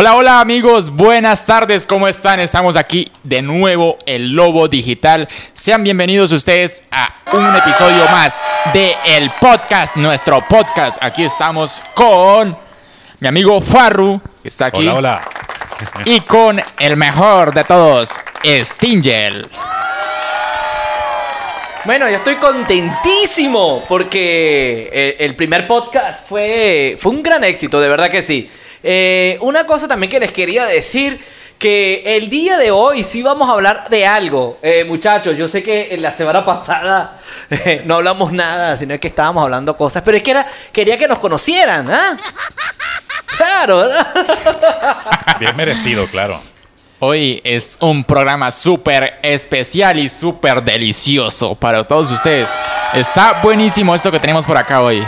Hola, hola amigos, buenas tardes, ¿cómo están? Estamos aquí de nuevo, el Lobo Digital. Sean bienvenidos ustedes a un episodio más de el podcast, nuestro podcast. Aquí estamos con mi amigo Farru, que está aquí. Hola, hola. Y con el mejor de todos, Stingel. Bueno, yo estoy contentísimo porque el primer podcast fue, fue un gran éxito, de verdad que sí. Eh, una cosa también que les quería decir, que el día de hoy sí vamos a hablar de algo. Eh, muchachos, yo sé que en la semana pasada eh, no hablamos nada, sino que estábamos hablando cosas, pero es que era, quería que nos conocieran, ¿ah? Claro, ¿verdad? Bien merecido, claro. Hoy es un programa súper especial y súper delicioso para todos ustedes. Está buenísimo esto que tenemos por acá hoy.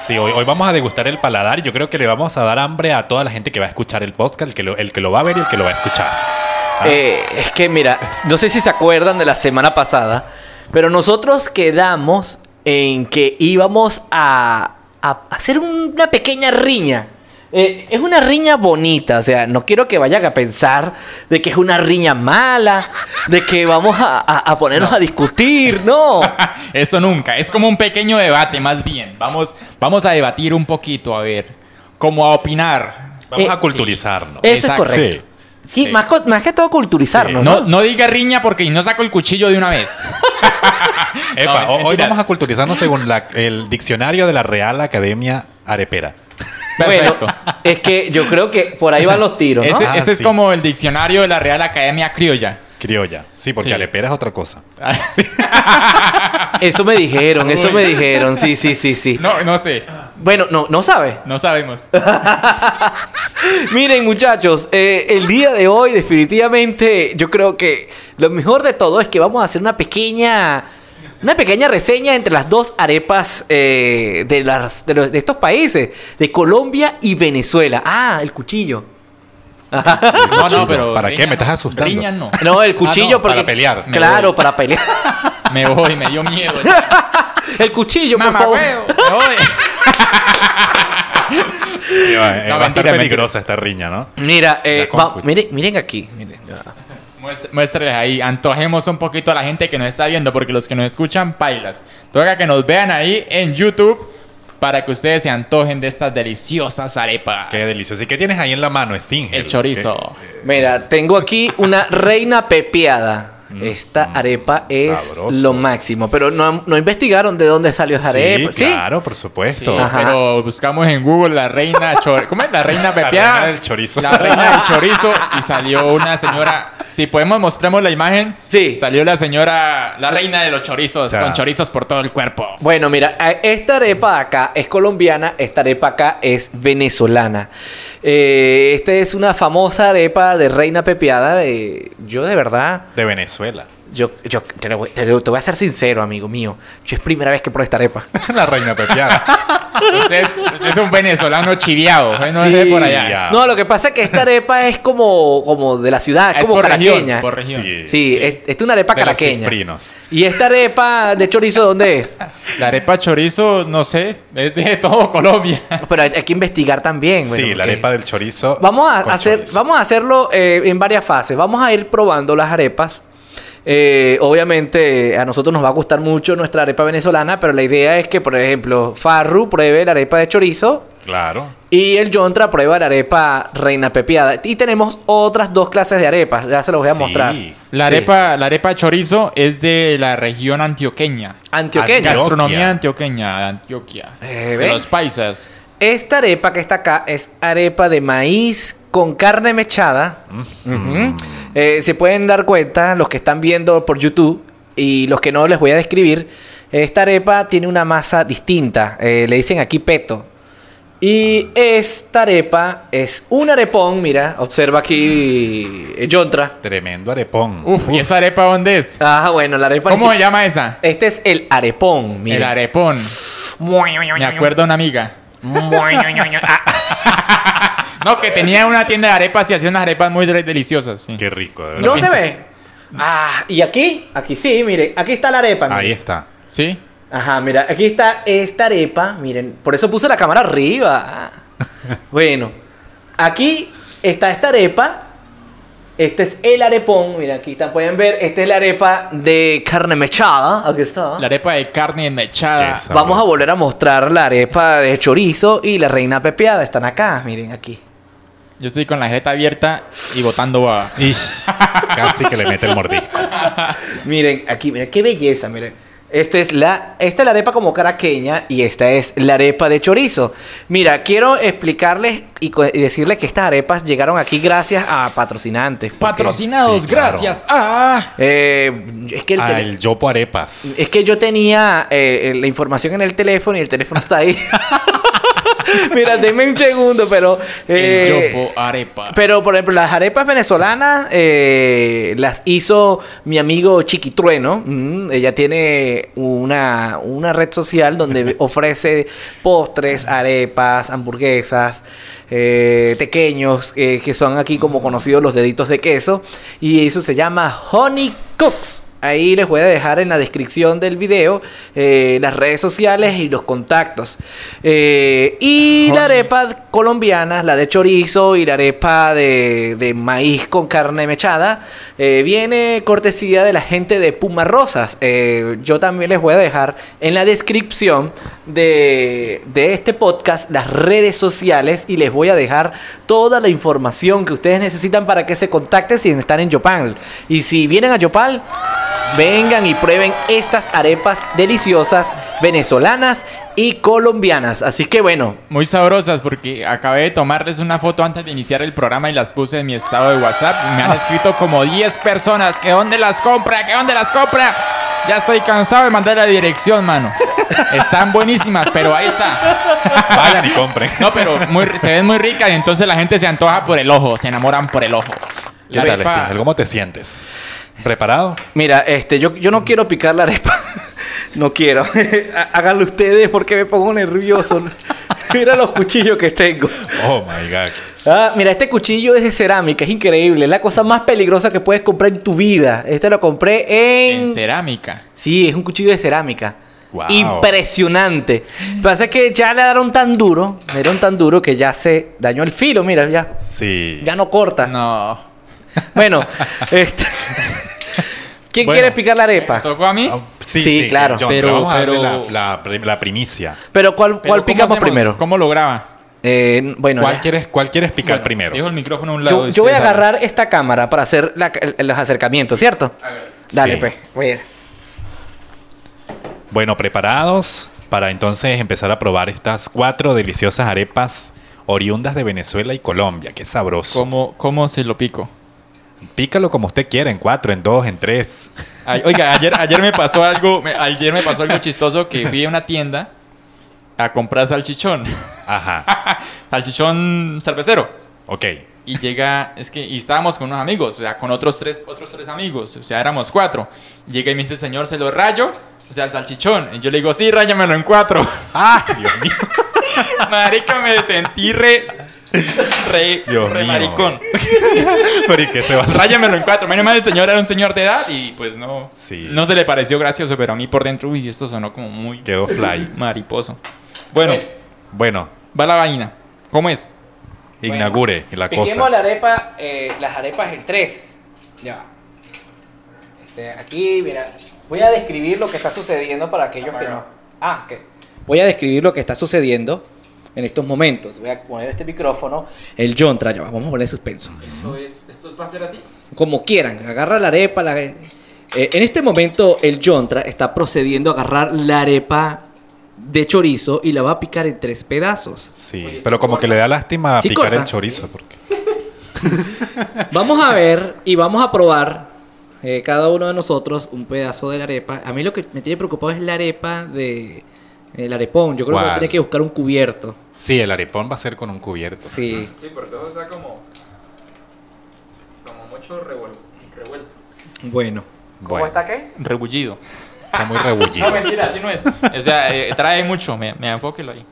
Sí, hoy, hoy vamos a degustar el paladar y yo creo que le vamos a dar hambre a toda la gente que va a escuchar el podcast, el que lo, el que lo va a ver y el que lo va a escuchar. Ah, Eh, es que mira, no sé si se acuerdan de la semana pasada, pero nosotros quedamos en que íbamos a, a hacer una pequeña riña. Eh, es una riña bonita, o sea, no quiero que vayan a pensar de que es una riña mala, de que vamos a, a- a ponernos a discutir, no. Eso nunca. Es como un pequeño debate, más bien. Vamos, vamos a debatir un poquito, a ver. Como a opinar. Vamos eh, a culturizarnos. Eso Exacto. es correcto. Sí, Sí. Más, más que todo culturizarnos, No, ¿no? no diga riña porque no saco el cuchillo de una vez. Epa, No, ho- hoy vamos a culturizarnos según la- el diccionario de la Real Academia Arepera. Bueno, es que yo creo que por ahí van los tiros, ¿no? Ese, Ah, ese es como el diccionario de la Real Academia Criolla. Criolla. Sí, porque Sí. arepera es otra cosa. Eso me dijeron, eso me dijeron, sí, sí, sí, sí. No, no sé. Bueno, no, no sabe. No sabemos. Miren, muchachos, eh, el día de hoy, definitivamente, yo creo que lo mejor de todo es que vamos a hacer una pequeña. Una pequeña reseña entre las dos arepas eh, de, las, de, los- de estos países, de Colombia y Venezuela. Ah, el cuchillo. No, no, Cuchillo. pero. ¿Para qué? ¿Me estás asustando? Riña no. No, el cuchillo no, porque... para pelear. Claro, voy. para pelear. Me voy, me dio miedo. el cuchillo, por Mamá, favor. huevo, me voy. Eh, No, va a estar mentira, peligrosa esta riña, ¿no? Mira, eh, va- cuchillo. miren, miren aquí. Miren, ya. Muéstreles ahí, antojemos un poquito a la gente que nos está viendo, porque los que nos escuchan, pailas. Toca que nos vean ahí en YouTube para que ustedes se antojen de estas deliciosas arepas. Qué delicioso. ¿Y qué tienes ahí en la mano, Sting? El chorizo. Mira, tengo aquí una reina pepiada. Esta arepa es sabroso. lo máximo, pero no, no investigaron de dónde salió esa arepa. Sí, claro, por supuesto. Sí, Ajá. pero buscamos en Google la reina chor- ¿Cómo es? La reina pepiada. reina del chorizo. La reina del chorizo. Y salió una señora. Si podemos mostremos la imagen. Sí. Salió la señora, la reina de los chorizos, O sea, con chorizos por todo el cuerpo. Bueno, mira, esta arepa acá es colombiana, esta arepa acá es venezolana. Eh, esta es una famosa arepa de reina pepiada. de- yo de verdad, De Venezuela. Yo, yo te, lo voy- te lo- te voy a ser sincero, amigo mío. Yo es primera vez que pruebo esta arepa. la reina pepiada. Usted, usted es un venezolano chiviado. ¿eh? No es de por allá. No, lo que pasa es que esta arepa es como, como de la ciudad, es Es como por región, caraqueña. por región. Sí. Sí, es, es una arepa de los caraqueña. cifrinos. ¿Y esta arepa de chorizo dónde es? La arepa chorizo, no sé, es de todo Colombia. Pero hay, hay que investigar también. bueno, sí, la arepa del chorizo. Vamos a hacer, chorizo. vamos a hacerlo eh, en varias fases. Vamos a ir probando las arepas. Eh, obviamente a nosotros nos va a gustar mucho nuestra arepa venezolana, pero la idea es que, por ejemplo, Farru pruebe la arepa de chorizo Claro. y el Yontra prueba la arepa reina pepiada. Y tenemos otras dos clases de arepas, ya se los voy a Sí. mostrar. La Sí. arepa, la arepa chorizo es de la región antioqueña. Antioqueña. Antio- Gastronomía Antioquia. antioqueña, de Antioquia. Eh, de los paisas. Esta arepa que está acá es arepa de maíz con carne mechada. Ujú. Eh, se pueden dar cuenta los que están viendo por YouTube y los que no les voy a describir. Esta arepa tiene una masa distinta. eh, le dicen aquí peto. Y esta arepa es un arepón. Mira, observa aquí eh, Yontra. Tremendo arepón. Uf, ¿y esa arepa dónde es? Ah, bueno, la arepa. ¿Cómo se llama esa? Este es el arepón. El Mira. arepón. Me acuerdo una amiga. No, que tenía una tienda de arepas y hacía unas arepas muy de- deliciosas. sí. Qué rico, de verdad. No se ve. Ah, y aquí, aquí sí, miren, aquí está la arepa. Ahí está. ¿Sí? Ajá, mira, aquí está esta arepa, miren, por eso puse la cámara arriba. Bueno, aquí está esta arepa. Este es el arepón. Mira, aquí está, pueden ver. Esta es la arepa de carne mechada. Aquí está. La arepa de carne mechada. Vamos a volver a mostrar la arepa de chorizo y la reina pepeada. Están acá, miren aquí. Yo estoy con la jeta abierta y botando a... Ish, casi que le mete el mordisco. Miren, aquí, miren, qué belleza, miren. Esta es la, esta es la arepa como caraqueña y esta es la arepa de chorizo. Mira, quiero explicarles y, decirles que estas arepas llegaron aquí gracias a patrocinantes. porque, Patrocinados, Sí, claro. gracias. Ah. eh, es que el tele- el Yopo Arepas. Es que yo tenía eh, la información en el teléfono y el teléfono está ahí. Mira, denme un segundo, pero... eh, el yopo arepa. pero, por ejemplo, las arepas venezolanas eh, las hizo mi amigo Chiquitrueno. Mm, ella tiene una, una red social donde ofrece postres, arepas, hamburguesas, eh, pequeños, eh, que son aquí como conocidos los deditos de queso. Y eso se llama Honey Cooks. Ahí les voy a dejar en la descripción del video eh, las redes sociales y los contactos. Eh, y la arepa colombiana, la de chorizo y la arepa de, de maíz con carne mechada, eh, viene cortesía de la gente de Puma Rosas. Yo también les voy a dejar en la descripción de, de este podcast las redes sociales y les voy a dejar toda la información que ustedes necesitan para que se contacten si están en Yopal. Y si vienen a Yopal, vengan y prueben estas arepas deliciosas venezolanas y colombianas. Así que bueno, Muy sabrosas porque acabé de tomarles una foto antes de iniciar el programa y las puse en mi estado de WhatsApp. Me han escrito como 10 personas que dónde las compra, que dónde las compra. Ya estoy cansado de mandar la dirección, mano. Están buenísimas, pero ahí está. Vayan y compren. No, pero muy, se ven muy ricas y entonces la gente se antoja por el ojo, se enamoran por el ojo. ¿Qué La tal, arepa- Espinal? ¿Cómo te sientes? ¿Preparado? mira, este, yo, yo no quiero picar la arepa. No quiero. Há- Háganlo ustedes porque me pongo nervioso. Mira los cuchillos que tengo. Oh my god. Ah, mira, este cuchillo es de cerámica, es increíble. Es la cosa más peligrosa que puedes comprar en tu vida. Este lo compré en. en cerámica. Sí, es un cuchillo de cerámica. Guau. Impresionante. Pasa que ya le dieron tan duro, le dieron tan duro que ya se dañó el filo, mira, ya. Sí. Ya no corta. No. Bueno, este. ¿Quién Bueno. quiere picar la arepa? ¿Tocó a mí? Ah, Sí, Sí, sí, claro. John, Pero- vamos a darle pero- la, la- la primicia. Pero ¿cuál, Pero cuál ¿cómo picamos hacemos? primero? ¿Cómo lo graba? Eh, bueno, ¿Cuál ya. quieres, cuál quieres picar Bueno, primero? Dejo el micrófono a un lado. yo, voy a agarrar esta cámara para hacer la- el- los acercamientos, ¿cierto? Dale, Sí. pues. Voy a- Bueno, preparados para entonces empezar a probar estas cuatro deliciosas arepas oriundas de Venezuela y Colombia. Qué sabroso. ¿Cómo, ¿Cómo se lo pico? Pícalo como usted quiera, en cuatro, en dos, en tres. Ay, oiga, ayer, ayer me pasó algo, me- ayer me pasó algo chistoso que fui a una tienda a comprar salchichón, Ajá. salchichón cervecero. Ok. Y llega, es que, y estábamos con unos amigos, o sea, con otros tres, otros tres amigos, o sea, éramos cuatro. Llega y me dice el señor, ¿se lo rayo? O sea, el salchichón. Y yo le digo, sí, ráyamelo en cuatro. ¡Ah! Dios mío. Marica, me sentí re, re, Dios re mío. maricón. ¿Pero y qué se va a hacer? Ráyamelo en cuatro. Menos mal el señor era un señor de edad y pues no, Sí. no se le pareció gracioso, pero a mí por dentro, uy, esto sonó como muy Quedó fly. mariposo. Bueno, Bueno, va la vaina. ¿Cómo es? inaugure la Piquemos cosa. la arepa, eh, las arepas en tres. Ya. Este, aquí, mira, voy a describir lo que está sucediendo para aquellos que no. Ah, ok. Voy a describir lo que está sucediendo en estos momentos. Voy a poner este micrófono. El John ya va, vamos a poner suspenso. Esto, es, esto va a ser así. Como quieran, agarra la arepa. La... eh, en este momento, el Jontra está procediendo a agarrar la arepa de chorizo y la va a picar en tres pedazos. Sí, Oye, pero ¿eso como que le da lástima Sí, picar corta. el chorizo. Porque... Vamos a ver y vamos a probar eh, cada uno de nosotros un pedazo de la arepa. A mí lo que me tiene preocupado es la arepa de el arepón. Yo creo que voy a ¿Cuál? tener que buscar un cubierto. Sí, el arepón va a ser con un cubierto. Sí. Sí, porque eso está como. como mucho revuelto. Bueno. Bueno, qué? Rebullido. está muy rebullido. No, mentira, así no es. O sea, eh, trae mucho. Me, me enfóquelo ahí.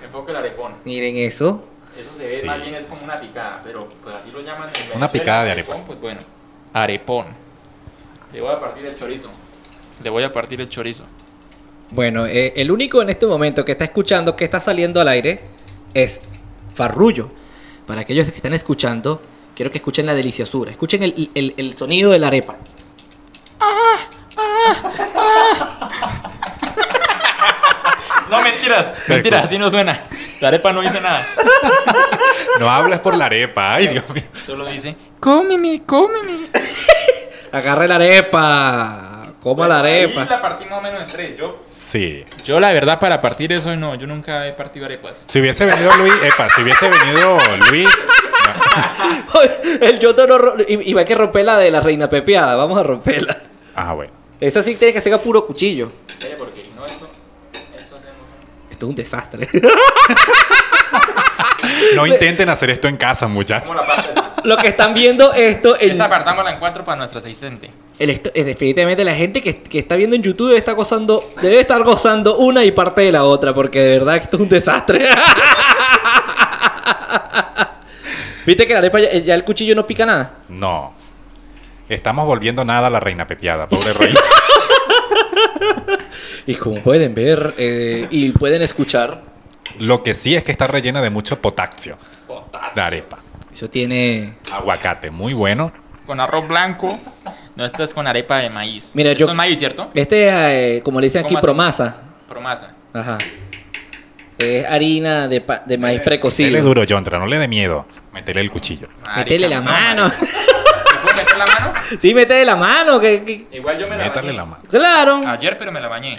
Me enfoque el arepón. Miren eso. Eso se ve Sí. más bien es como una picada, pero pues así lo llaman en Una picada de arepón, arepón. Pues bueno, arepón. Le voy a partir el chorizo. Le voy a partir el chorizo. Bueno, eh, el único en este momento que está escuchando que está saliendo al aire es Farrullo. para aquellos que están escuchando, quiero que escuchen la deliciosura. Escuchen el, el- el sonido de la arepa. No, mentiras. Mentiras, así no suena. La arepa no dice nada. No hables por la arepa. Ay, Dios mío. Solo dice, cómeme, cómeme. Agarre la arepa. Coma la arepa. la partimos menos en tres. Yo, Sí. yo la verdad, para partir eso no. Yo nunca he partido arepas. Si hubiese venido Luis, epa, si hubiese venido Luis, el yoto no ro- y, y va a que romper la de la reina pepeada. Vamos a romperla. ah, bueno. Esa sí tiene que ser a puro cuchillo. porque no esto, esto hacemos... Esto es un desastre. No intenten hacer esto en casa, muchachos. Lo que están viendo esto en, Esta apartámosla en cuatro para nuestra asistente. el esto- es definitivamente la gente que, que está viendo en YouTube debe estar gozando, debe estar gozando una y parte de la otra, porque de verdad esto es un desastre. ¿Viste que la arepa ya, ya el cuchillo no pica nada? No. Estamos volviendo nada a la reina pepiada, pobre reina. Y como pueden ver eh, y pueden escuchar, Lo que sí es que está rellena de mucho potasio. La arepa. Eso tiene... Aguacate, muy bueno. Con arroz blanco. No, esta es con arepa de maíz. Mira, Esto yo- es maíz, ¿cierto? Este es, eh, como le dicen aquí, promasa. Promasa. Ajá. Es harina de, pa- de maíz precocido. duro, Yontra, no le dé miedo. Métele el cuchillo. Métele la no, mano. marica. ¿Me puedo meter la mano? Sí, métele la mano. Que, que- Igual yo me la Métale bañé. la mano. Claro. Ayer, pero me la bañé.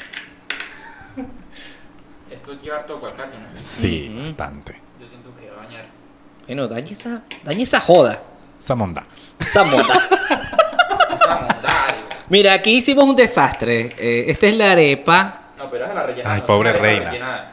Esto lleva harto aguacate, ¿no? Sí, Ujú. bastante. Yo siento que va a bañar. Bueno, dañe esa, dañe esa joda. Esa monda. Esa moda. Esa mondad, digo. Mira, aquí hicimos un desastre. Eh, esta es la arepa. No, pero es la rellena. Ay, no, pobre la reina. rellenada.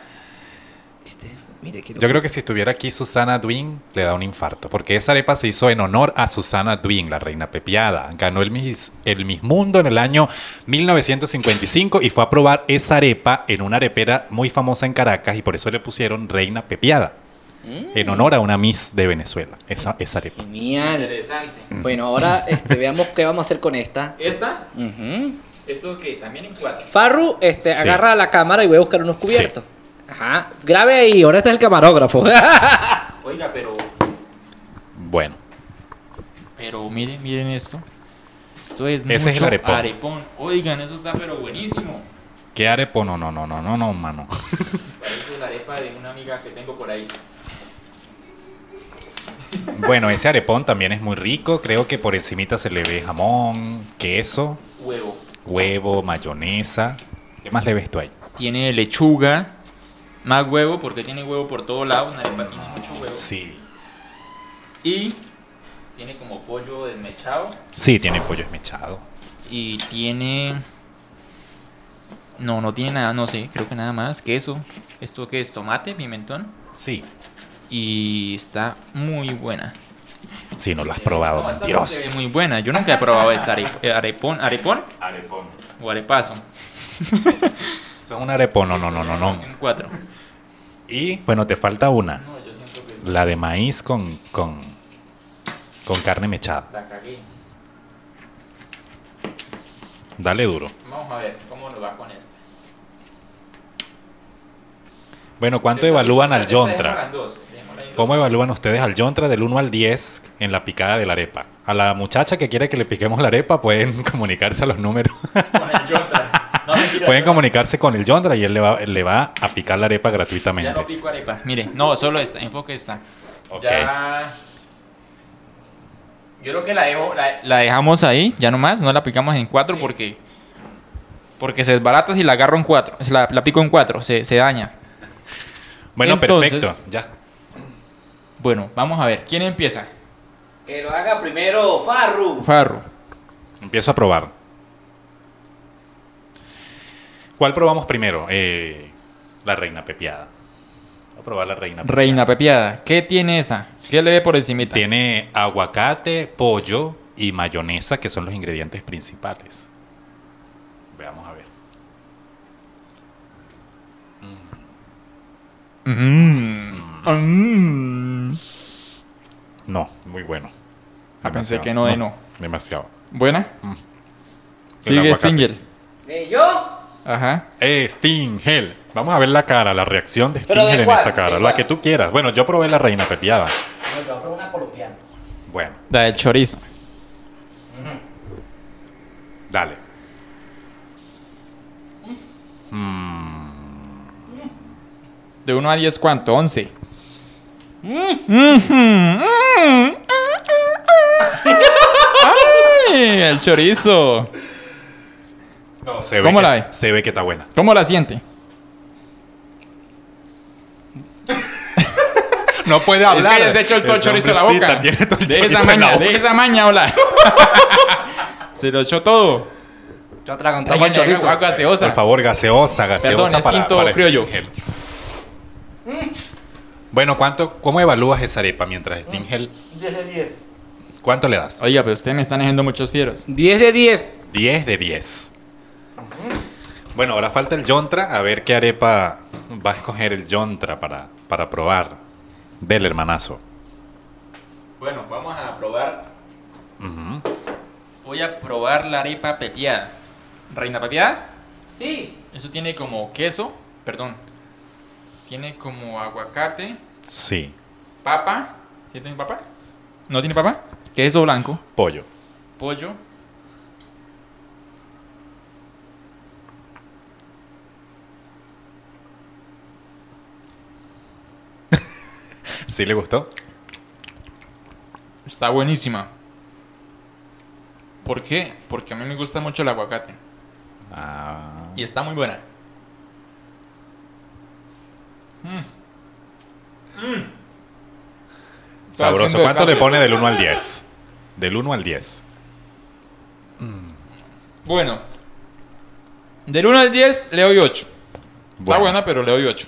Este, mire, Yo creo que si estuviera aquí Susana Dwin, le da un infarto. Porque esa arepa se hizo en honor a Susana Dwin, la reina pepiada. Ganó el Miss, el Miss Mundo en el año 1955 y fue a probar esa arepa en una arepera muy famosa en Caracas y por eso le pusieron reina pepiada. En honor a una Miss de Venezuela, esa, esa arepa. Genial. Interesante. Bueno, ahora este, veamos qué vamos a hacer con esta. Esta, esto que también en cuatro. Farru, este, Sí. agarra la cámara y voy a buscar unos cubiertos. Ajá. Grabe ahí, ahora este es el camarógrafo. Oiga, pero. Bueno, Pero miren, miren esto. Esto es Ese es el mucho arepón. arepón. Oigan, eso está pero buenísimo. ¿qué arepo? No, no, no, no, no, no, mano. Parece la arepa de una amiga que tengo por ahí. Bueno, ese arepón también es muy rico. Creo que por encimita se le ve jamón, queso, Huevo. huevo, mayonesa. ¿Qué más le ves tú ahí? Tiene lechuga. Más huevo, porque tiene huevo por todos lados. Una arepa tiene mucho huevo. Sí. Y tiene como pollo desmechado. Sí, tiene pollo esmechado. Y tiene. No, no tiene nada, no sé, creo que nada más. Queso. ¿Esto qué es? Tomate, pimentón. Sí. Y está muy buena. Sí, no lo has probado, No, mentiroso. se ve muy buena. Yo nunca he probado esta arep- eh, arepón. ¿Arepón? Arepón. O arepazo. Es un arepón, no, no, no, no, no. En cuatro. Y bueno, te falta una. No, yo siento que es- La de maíz con, con, con carne mechada. la cagué. Dale duro. Vamos a ver cómo nos va con esta. Bueno, ¿cuánto evalúan al Yontra? ¿Cómo evalúan ustedes al Yontra del 1 al 10 en la picada de la arepa? A la muchacha que quiere que le piquemos la arepa pueden comunicarse a los números. Con el Yontra. No, mentira, pueden comunicarse con el Yontra y él le va, le va a picar la arepa Ya gratuitamente. no pico arepa. Mire, no, solo esta, enfoque esta. Ok. Ya. Yo creo que la, dejo, la, la dejamos ahí, ya nomás, no la picamos en cuatro porque. Porque se desbarata si la agarro en cuatro. Si la, la pico en cuatro, se, se daña. Bueno, Entonces- perfecto. Ya. Bueno, vamos a ver. ¿Quién empieza? que lo haga primero Farru. Farro. Empiezo a probar. ¿Cuál probamos primero? Eh, la reina pepiada. Voy a probar la reina pepiada. Reina pepiada. ¿Qué tiene esa? ¿Qué le ve por encima? Tiene aguacate, pollo y mayonesa, que son los ingredientes principales. Veamos a ver. No, muy bueno. Ah, pensé que no de no. Demasiado. ¿Buena? El Sigue. Stinger. ¿Eh, ¿Yo? Ajá. Eh, Stingel. Vamos a ver la cara, la reacción de ¿Pero de Stingel en esa cara. ¿De La que tú quieras. Bueno, yo probé la reina pepiada. No, yo probar una colombiana. Bueno, La del chorizo. dale. Mm, De 1 a 10, ¿cuánto? 11. ¡Ay! El chorizo. no, se ve ¿Cómo que- la ve? Se ve que está buena. ¿Cómo la siente? No puede hablar. Es que te echó el todo chorizo a la boca. tiene todo el De esa en maña, boca. de esa maña, hola. Se lo echó todo. Yo atragantamos Tráigale el chorizo. agua, gaseosa. Por favor, gaseosa, gaseosa Perdón, es para, tinto para criollo. Stingel. Bueno, ¿cuánto, ¿cómo evalúas esa arepa mientras Stingel? 10 de 10. ¿Cuánto le das? Oiga, pero ustedes me están dejando muchos fieros. 10 de 10. 10 de 10. Bueno, ahora falta el Yontra. A ver qué arepa va a escoger el Yontra para, para probar del hermanazo. Bueno, vamos a probar. Ujú. Voy a probar la arepa pepiada. ¿Reina pepiada? Sí. Eso tiene como queso, perdón. Tiene como aguacate, Sí, papa. ¿Sí tiene papa? ¿No tiene papa? Queso blanco, pollo. pollo. ¿Sí le gustó? Está buenísima. ¿Por qué? Porque a mí me gusta mucho el aguacate. Ah, Y está muy buena. Está sabroso. ¿Cuánto le pone del 1 al 10? Del 1 al 10. Bueno. Del 1 al 10 le doy 8. Está Bueno. buena, pero le doy 8.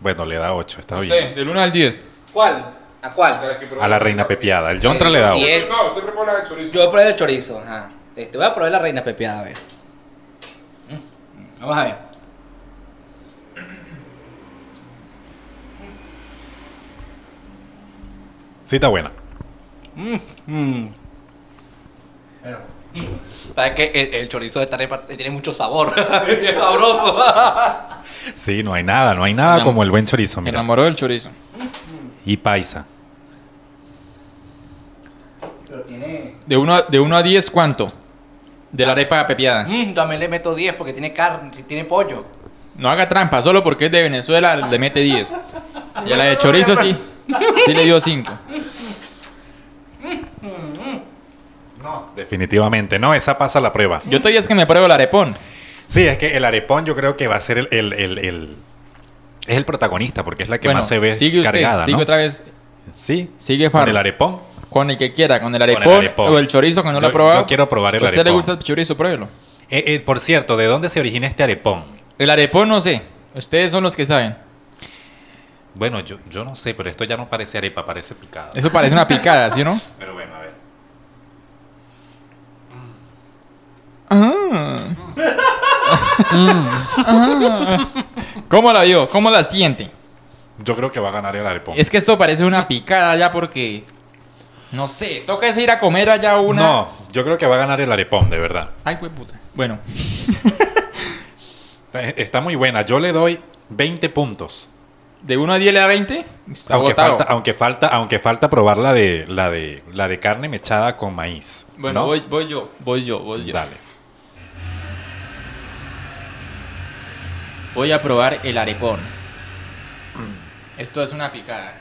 Bueno, le da 8, está No bien. sé, del 1 al 10. ¿Cuál? ¿A cuál? A la reina pepiada. El Yontra Eh, le da 8. diez. No, usted prepara el chorizo. Yo voy a probar el chorizo. Ajá. Este, voy a probar la reina pepiada, a ver. Mm, mm, Vamos a ver. Sí, está buena. Para que el, el chorizo de esta arepa tiene mucho sabor. es sabroso. Sí, no hay nada, no hay nada como el buen chorizo, Me mira. enamoró del chorizo. Y paisa. Pero tiene. De 1 a, de uno a 10, ¿cuánto? De la arepa pepiada. Mm, también le meto 10 porque tiene carne, tiene pollo. No haga trampa, solo porque es de Venezuela le mete 10. Y a la de chorizo sí. Sí le dio 5. No, definitivamente. No, esa pasa la prueba. Yo todavía es que me pruebo el arepón. Sí, es que el arepón yo creo que va a ser el... el- el- el- es el protagonista porque es la que bueno, más se ve sigue usted, cargada, sigue ¿no? otra vez. Sí, Sigue con Farro. el arepón. Con el que quiera, con el el arepón, arepón. o el chorizo que no lo ha probado. yo quiero probar el ¿A usted le arepón. gusta el chorizo? Pruébelo. Eh, eh, por cierto, ¿de dónde se origina este arepón? El arepón no sé. Ustedes son los que saben. Bueno, yo, yo no sé, pero esto ya no parece arepa, parece picada. Eso parece una picada, ¿sí o no? Pero bueno, a ver. Ah. ¿Cómo la vio? ¿Cómo la siente? Yo creo que va a ganar el arepón. Es que esto parece una picada ya porque... No sé, toca es ir a comer allá una... No, yo creo que va a ganar el arepón, de verdad. Ay, güey, puta. Bueno, Está muy buena. Yo le doy 20 puntos. De 1 a 10 le da 20. Está Aunque agotado. falta, aunque falta, aunque falta probar la de, la de, la de carne mechada con maíz. Bueno, ¿no? voy, voy yo, voy yo, voy yo. Dale. Voy a probar el arepón. Esto es una picada.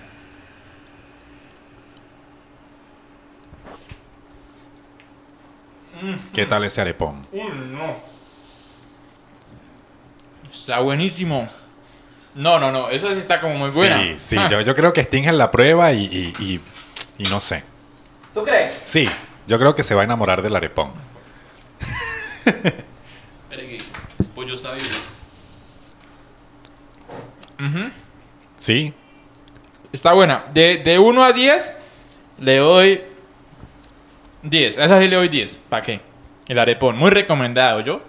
¿Qué tal ese arepón? Uy, no. Está buenísimo. No, no, no. Eso sí está como muy buena. Sí, sí. Ah. Yo, yo creo que Sting en la prueba y, y, y- y no sé. ¿Tú crees? Sí, yo creo que se va a enamorar del arepón. Pollo está vivo. Ujú. Sí, Está buena. De, de 1 a 10 le doy 10. A esa sí le doy 10. ¿Para qué? El arepón. Muy recomendado, ¿yo?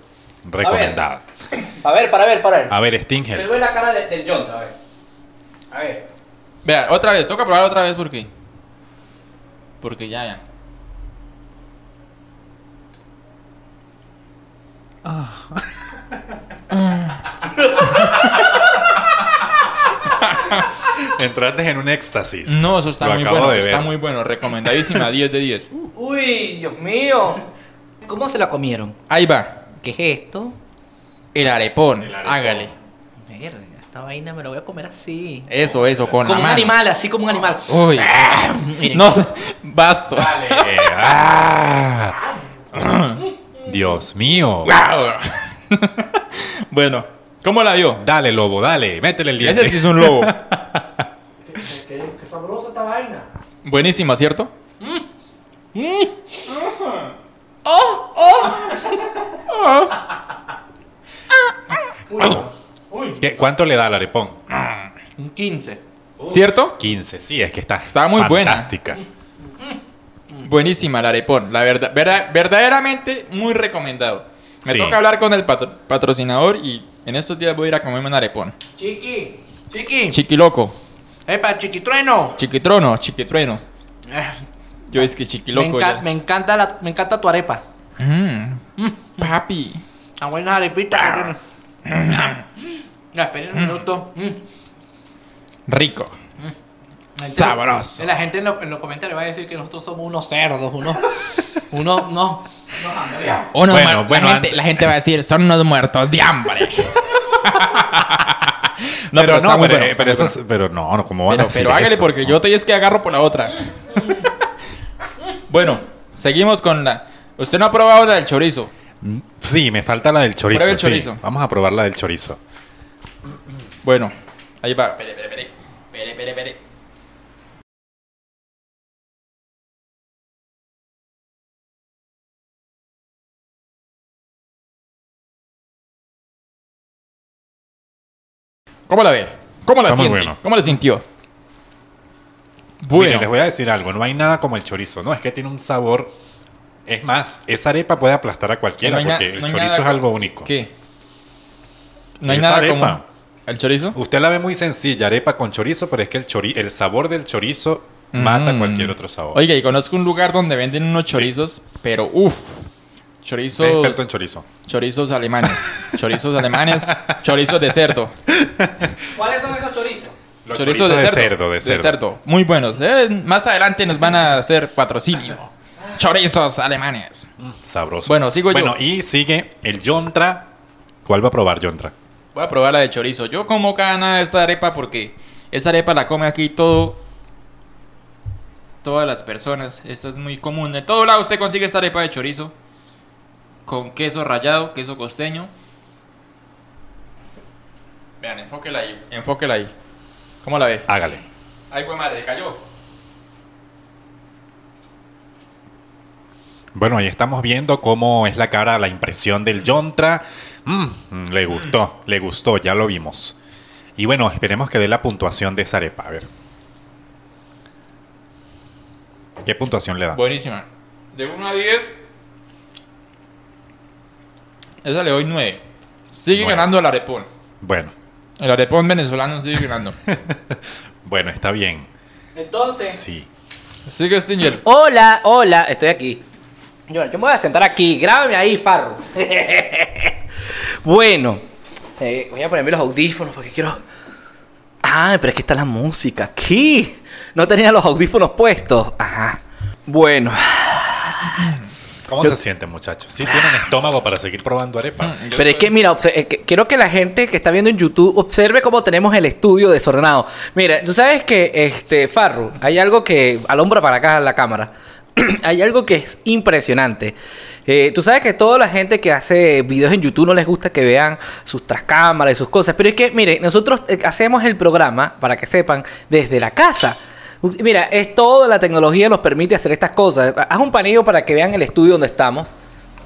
recomendada. Para ver, para ver, para ver. A ver, Te Stingel. doy la cara de- del John, a ver. A ver. Vea, otra vez. Toca probar otra vez porque... Porque ya, ya. Entraste en un éxtasis. No, eso está Lo muy bueno. Está muy bueno. Recomendadísima, 10 de 10. Uy, Dios mío. ¿Cómo se la comieron? Ahí va. ¿Qué es esto? El arepón. El arepón. Hágale. Verga, esta vaina me la voy a comer así. Eso, eso, con como la un mano. animal, así como un animal. Uy. Miren. No, basta. Ah. Dios mío. bueno, ¿cómo la vio? Dale, lobo, dale. Métele el Ese diente. sí es un lobo. Qué, qué sabrosa esta vaina. Buenísima, ¿cierto? ¿Qué- ¿Cuánto le da al arepón? Un 15. ¿Cierto? 15. Sí, es que está Está muy buena. fantástica. Buenísima la arepón. La verdad, verda- verdaderamente muy recomendado. Me Sí. toca hablar con el patro- patrocinador y en estos días voy a ir a comerme un arepón. Chiqui, chiqui. Chiquiloco, Epa, chiquitrueno. chiquitrono, chiquitrueno. Eh, Yo es que me, chiquiloco. enca- ya. me encanta la, me encanta tu arepa. Mm, Papi. A buenas arepitas que. Ya, esperen un minuto. Mm. Rico. La gente- Sabroso. La gente en, lo- en los comentarios va a decir que nosotros somos unos cerdos, unos. unos. No. Unos Bueno, muer- bueno, la, gente, antes- la gente va a decir, son unos muertos de hambre. no, pero, está no, muy pero, bueno, está pero muy eso es- pero no, no, ¿cómo van Pero, a decir pero hágale eso? porque yo te es que agarro por la otra. bueno, seguimos con la. Usted no ha probado la del chorizo. Sí, me falta la del chorizo. Sí. Vamos a probar la del chorizo. Bueno, ahí va. Espere, espere, espere. Espere, espere, espere. ¿Cómo la ve? ¿Cómo la Está muy siente? bueno. ¿Cómo la sintió? Bueno. Bueno, les voy a decir algo. No hay nada como el chorizo. No, es que tiene un sabor. Es más, esa arepa puede aplastar a cualquiera no hay na- porque el chorizo es algo único. ¿Qué? No hay Esa nada arepa. como el chorizo. Usted la ve muy sencilla, arepa con chorizo, pero es que el, chori- el sabor del chorizo mata Mm. cualquier otro sabor. Oiga, y conozco un lugar donde venden unos chorizos, pero uff, chorizos, experto en chorizo. chorizos alemanes, chorizos alemanes, chorizos de cerdo, ¿Cuáles son esos chorizos? Los chorizos chorizos de, de cerdo, cerdo, de cerdo. muy buenos. Eh, más adelante nos van a hacer patrocinio. Chorizos alemanes. Sabroso. Bueno, sigo yo. Bueno, y sigue el Yontra. ¿Cuál va a probar Yontra? Voy a probar la de chorizo. Yo como cana esta arepa porque esta arepa la come aquí todo. Todas las personas. Esta es muy común. De todo lado usted consigue esta arepa de chorizo. Con queso rallado, queso costeño. Vean, enfóquela ahí. Enfóquela ahí. ¿Cómo la ve? Hágale. Ay, pues madre, cayó. Bueno, ahí estamos viendo cómo es la cara, la impresión del Yontra. Mm, le gustó, le gustó, ya lo vimos. Y bueno, esperemos que dé la puntuación de esa arepa. A ver. ¿Qué puntuación le da? Buenísima. De 1 a 10. Esa le doy 9. Sigue ganando el arepón. Bueno, El arepón venezolano sigue ganando. bueno, está bien. Entonces. Sí. sigue Stinger. Hola, hola, estoy aquí. Yo, yo me voy a sentar aquí, grábame ahí, Farro. bueno, eh, voy a ponerme los audífonos porque quiero. Ah, pero es que está la música aquí. No tenía los audífonos puestos. Ajá. Bueno, ¿Cómo Yo- se sienten, muchachos? ¿Sí tienen estómago para seguir probando arepas? Yo pero es que mira, eh, que- quiero que la gente que está viendo en YouTube observe cómo tenemos el estudio desordenado. Mira, tú sabes que, este, Farru, hay algo que, al hombro para acá la cámara, hay algo que es impresionante. Eh, tú sabes que toda la gente que hace videos en YouTube no les gusta que vean sus trascámaras y sus cosas, pero es que, mire, nosotros eh, hacemos el programa, para que sepan, desde la casa. Mira, es toda la tecnología nos permite hacer estas cosas. Haz un panillo para que vean el estudio donde estamos.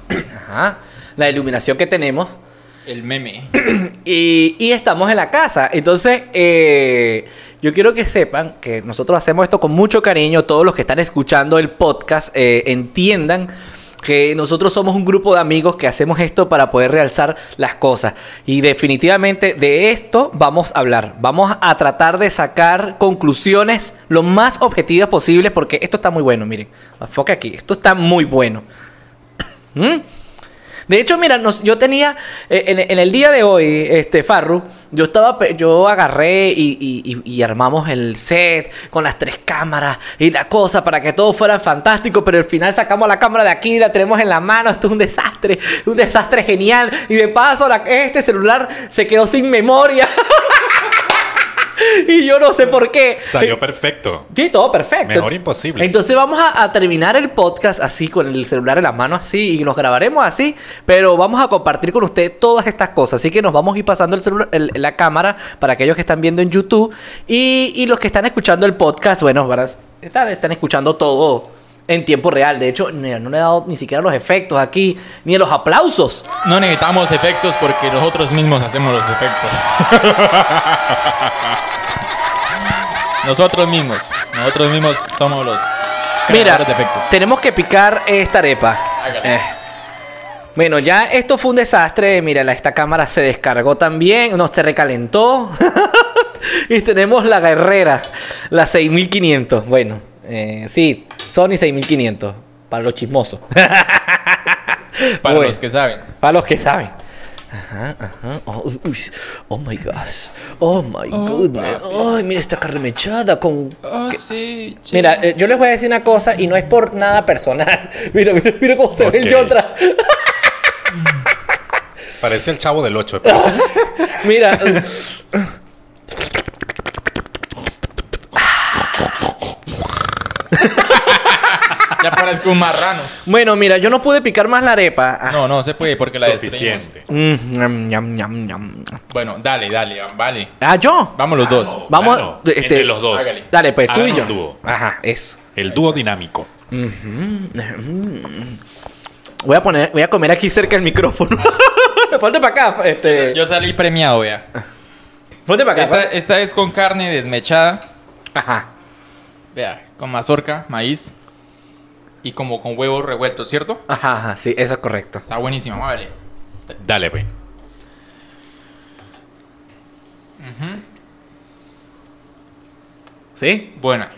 Ajá. La iluminación que tenemos. El meme. Y, y estamos en la casa. Entonces, eh, yo quiero que sepan que nosotros hacemos esto con mucho cariño. Todos los que están escuchando el podcast eh, entiendan que nosotros somos un grupo de amigos que hacemos esto para poder realzar las cosas. Y definitivamente de esto vamos a hablar. Vamos a tratar de sacar conclusiones lo más objetivas posibles porque esto está muy bueno. Miren, enfoque aquí. Esto está muy bueno. ¿Mm? De hecho, mira, nos- yo tenía, eh, en, el día de hoy, este, Farru, yo estaba, yo agarré y- y armamos el set con las tres cámaras y la cosa para que todo fuera fantástico, pero al final sacamos la cámara de aquí, la tenemos en la mano, esto es un desastre, un desastre genial. Y de paso, la- este celular se quedó sin memoria. y yo no sé por qué. Salió perfecto. Sí, todo perfecto. Mejor imposible. Entonces vamos a, a terminar el podcast así, con el celular en la mano así, y nos grabaremos así, pero vamos a compartir con ustedes todas estas cosas. Así que nos vamos a ir pasando el celular, el- la cámara para aquellos que están viendo en YouTube y, y los que están escuchando el podcast, bueno, van a- están escuchando todo en tiempo real. De hecho, no le he dado ni siquiera los efectos aquí, ni los aplausos. No necesitamos efectos porque nosotros mismos hacemos los efectos. nosotros mismos. Nosotros mismos somos los Mira, creadores de efectos. tenemos que picar esta arepa. Eh. Bueno, ya esto fue un desastre. Mira, esta cámara se descargó también. No, se recalentó. y tenemos la guerrera, la 6500. Bueno, eh, sí, Sony 6500. Para los chismosos. Para Bueno, los que saben. Para los que saben. Ajá, ajá. Oh, oh my gosh. Oh my goodness. Ay, mira esta carne mechada con Oh, sí. Mira, eh, yo les voy a decir una cosa y no es por nada personal. Mira, mira, mira cómo se ve el. Yotra. Parece el chavo del 8. Mira. Ya parezco un marrano. bueno, mira, yo no pude picar más la arepa. Ah. No, no se puede porque la. Suficiente. Mm, ñam, ñam, ñam, ñam. Bueno, dale, dale, vale. Ah, yo. Vamos los dos. Vamos, Claro, este- entre los dos. hágale. Dale, pues tú Hagan y yo. un dúo. Ajá, eso. El dúo dinámico. Voy a poner, voy a comer aquí cerca del micrófono. Ponte para acá, este. Yo salí premiado, vea. Ponte para acá. Esta, esta es con carne desmechada. Ajá. Vea, con mazorca, maíz. Y como con huevos revueltos, ¿cierto? Ajá, ajá, sí, eso es correcto. Está buenísimo, vale. Dale, pues. ¿Sí? Buena.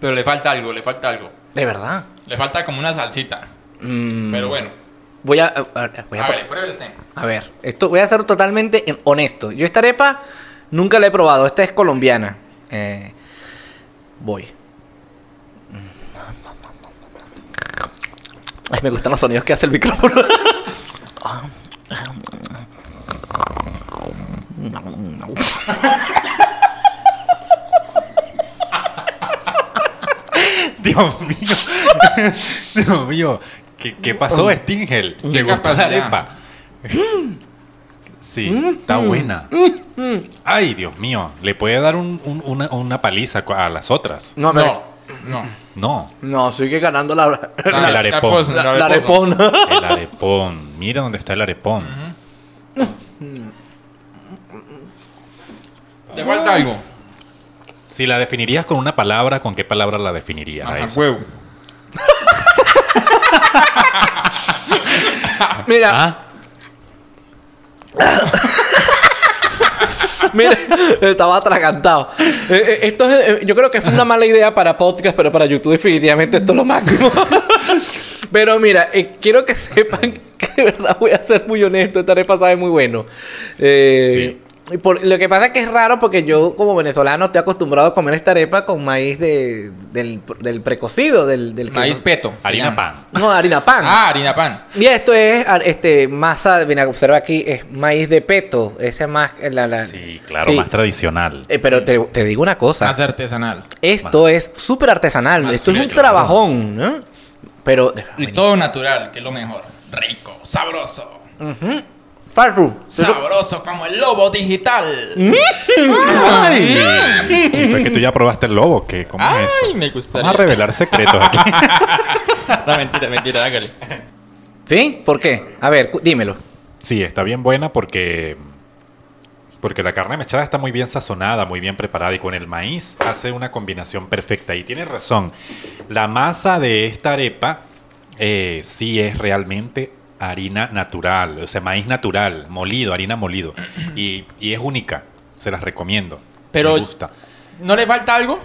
Pero le falta algo, le falta algo. De verdad. Le falta como una salsita. Mm, Pero bueno. Voy a. a- a- voy a- A ver, pruébele usted. A ver, esto voy a ser totalmente en- honesto. Yo esta arepa nunca la he probado. Esta es colombiana. Eh, voy. Ay, me gustan los sonidos que hace el micrófono. Dios mío. Dios mío. ¿Qué, qué pasó, Stingel? ¿Te gustó la arepa? Sí, está buena. Ay, Dios mío. ¿Le puede dar un- un- una, una paliza a las otras? No, No, no. No. no, sigue ganando la, La- El arepón. pozo, la, el la arepón. El arepón. Mira dónde está el arepón. Le falta algo. Si la definirías con una palabra, ¿con qué palabra la definirías? a Ajá, huevo. Mira, Ah, Mira, estaba atragantado. Eh, eh, esto es, eh, yo creo que fue una mala idea para podcast, pero para YouTube definitivamente esto es lo máximo. pero mira, quiero que sepan que de verdad voy a ser muy honesto. Esta arepa sabe muy bueno. Eh, y por- lo que pasa es que es raro porque yo como venezolano estoy acostumbrado a comer esta arepa con maíz de, del, del precocido, del, del Maíz no- peto. harina pan. No, harina pan. Ah, harina pan. Y esto es ar- este masa, mira, observa aquí, es maíz de peto. Ese es más la, la- Sí, claro, Sí. más tradicional. Eh, pero te, te digo una cosa. Más artesanal. Esto es súper artesanal. Más Esto es un claro. trabajón, ¿no? Pero. Y todo natural, que es lo mejor. Rico, sabroso. Farru. Sabroso como el lobo digital. Ay. Fue que tú ya probaste el lobo, ¿qué? ¿Cómo Ay, es eso? me gustaría. Vamos a revelar secretos aquí. no, mentira, mentira, hágale. ¿Sí? ¿Por qué? A ver, dímelo. Sí, está bien buena porque porque la carne mechada está muy bien sazonada, muy bien preparada y con el maíz hace una combinación perfecta. Y tienes razón, la masa de esta arepa eh, sí es realmente harina natural, o sea, maíz natural, molido, harina molido. Y, y es única, se las recomiendo. Pero- Me gusta. ¿No le falta algo?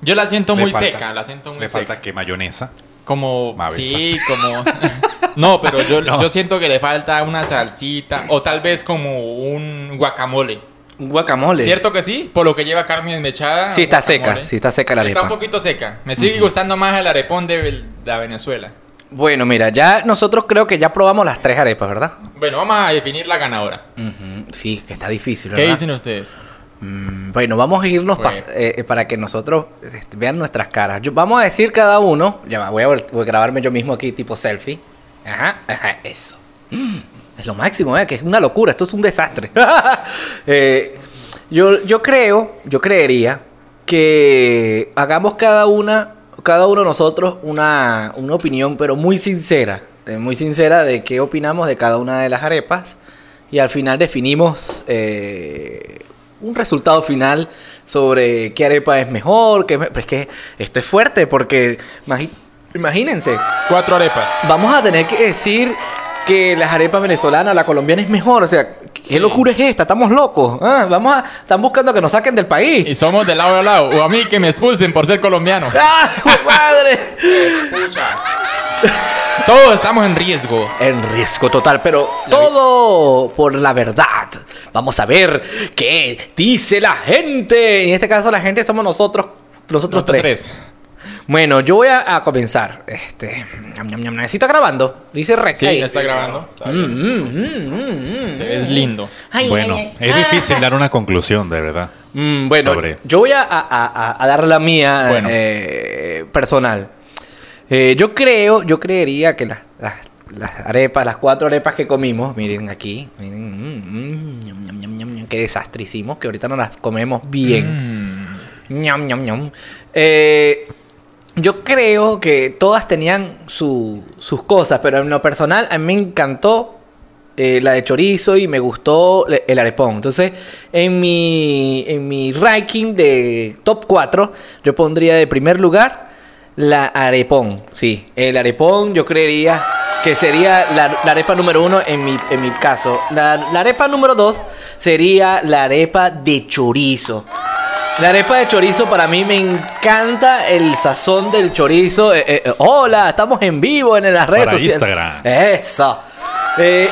Yo la siento Le muy falta- seca, la siento muy Le seca. falta que mayonesa. Como. Mavesa. Sí, como. no, pero yo, No. yo siento que le falta una salsita. O tal vez como un guacamole. Un guacamole. ¿Cierto que sí? Por lo que lleva carne desmechada. Sí, está guacamole. seca. Sí, está seca la Está un arepa. poquito seca. Me sigue gustando más el arepón de la Venezuela. Bueno, mira, ya nosotros creo que ya probamos las tres arepas, ¿verdad? Bueno, vamos a definir la ganadora. Sí, que está difícil, ¿Qué ¿verdad? dicen ustedes? Mm, Bueno, vamos a irnos Bueno. eh, eh, para que nosotros este, vean nuestras caras. Yo- vamos a decir cada uno. Ya a, voy a grabarme yo mismo aquí, tipo selfie. Ajá, ajá, eso. Mm, es lo máximo, ¿eh? Que es una locura. Esto es un desastre. Eh, yo, yo creo, yo creería que hagamos cada una, cada uno de nosotros una, una opinión, pero muy sincera. eh, muy sincera de qué opinamos de cada una de las arepas. Y al final definimos eh, un resultado final sobre qué arepa es mejor. Qué me- Pero es que esto es fuerte porque imagi- imagínense, Cuatro arepas. vamos a tener que decir que las arepas venezolanas, la colombiana es mejor. O sea, ¿qué Sí. locura es esta? Estamos locos. Ah, vamos a, están buscando que nos saquen del país. Y somos de lado a lado. O a mí que me expulsen por ser colombiano. ¡Ah, madre! Todos estamos en riesgo. En riesgo total, pero todo por la verdad. Vamos a ver qué dice la gente. En este caso, la gente somos nosotros, nosotros Nosotros tres. tres. Bueno, yo voy a, a comenzar. Este, ñam, ñam, ñam, ¿sí está grabando? Dice rec. Sí, ahí. está grabando. Mm, mm, mm. Te ves lindo. Ay, Bueno, ay, ay. es difícil dar una conclusión, de verdad. Mm, bueno, Sobre- yo voy a, a- a- a dar la mía Bueno. eh, personal. Eh, yo creo, yo creería que las, las, las arepas, las cuatro arepas que comimos, miren aquí, miren, mm, mm, ñam, ñam, ñam, ñam, ñam, qué desastre hicimos, que ahorita no las comemos bien. Mm. Ñam, ñam, ñam. Eh, yo creo que todas tenían su- sus cosas, pero en lo personal a mí me encantó eh, la de chorizo y me gustó el arepón. Entonces, en mi, en mi ranking de top 4, yo pondría de primer lugar la arepón. Sí, el arepón yo creería que sería la, arepa número uno en mi, en mi caso. La, la arepa número dos sería la arepa de chorizo. La arepa de chorizo para mí me encanta el sazón del chorizo. Eh, eh, eh, hola, estamos en vivo en las redes Para sociales. Instagram. Eso. Eh,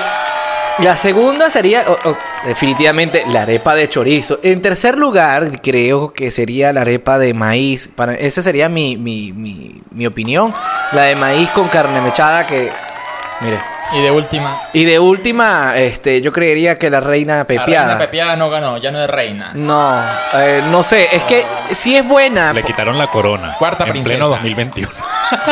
la segunda sería oh, oh, definitivamente la arepa de chorizo. En tercer lugar, creo que sería la arepa de maíz. Para, esa sería mi, mi, mi, mi opinión. La de maíz con carne mechada que... Mire. Y de última. Y de última, este, yo creería que la reina La pepiada. reina pepiada no ganó, ya no es reina. No, eh, no sé, es que si es buena, Le quitaron la corona. Cuarta en princesa. pleno 2021.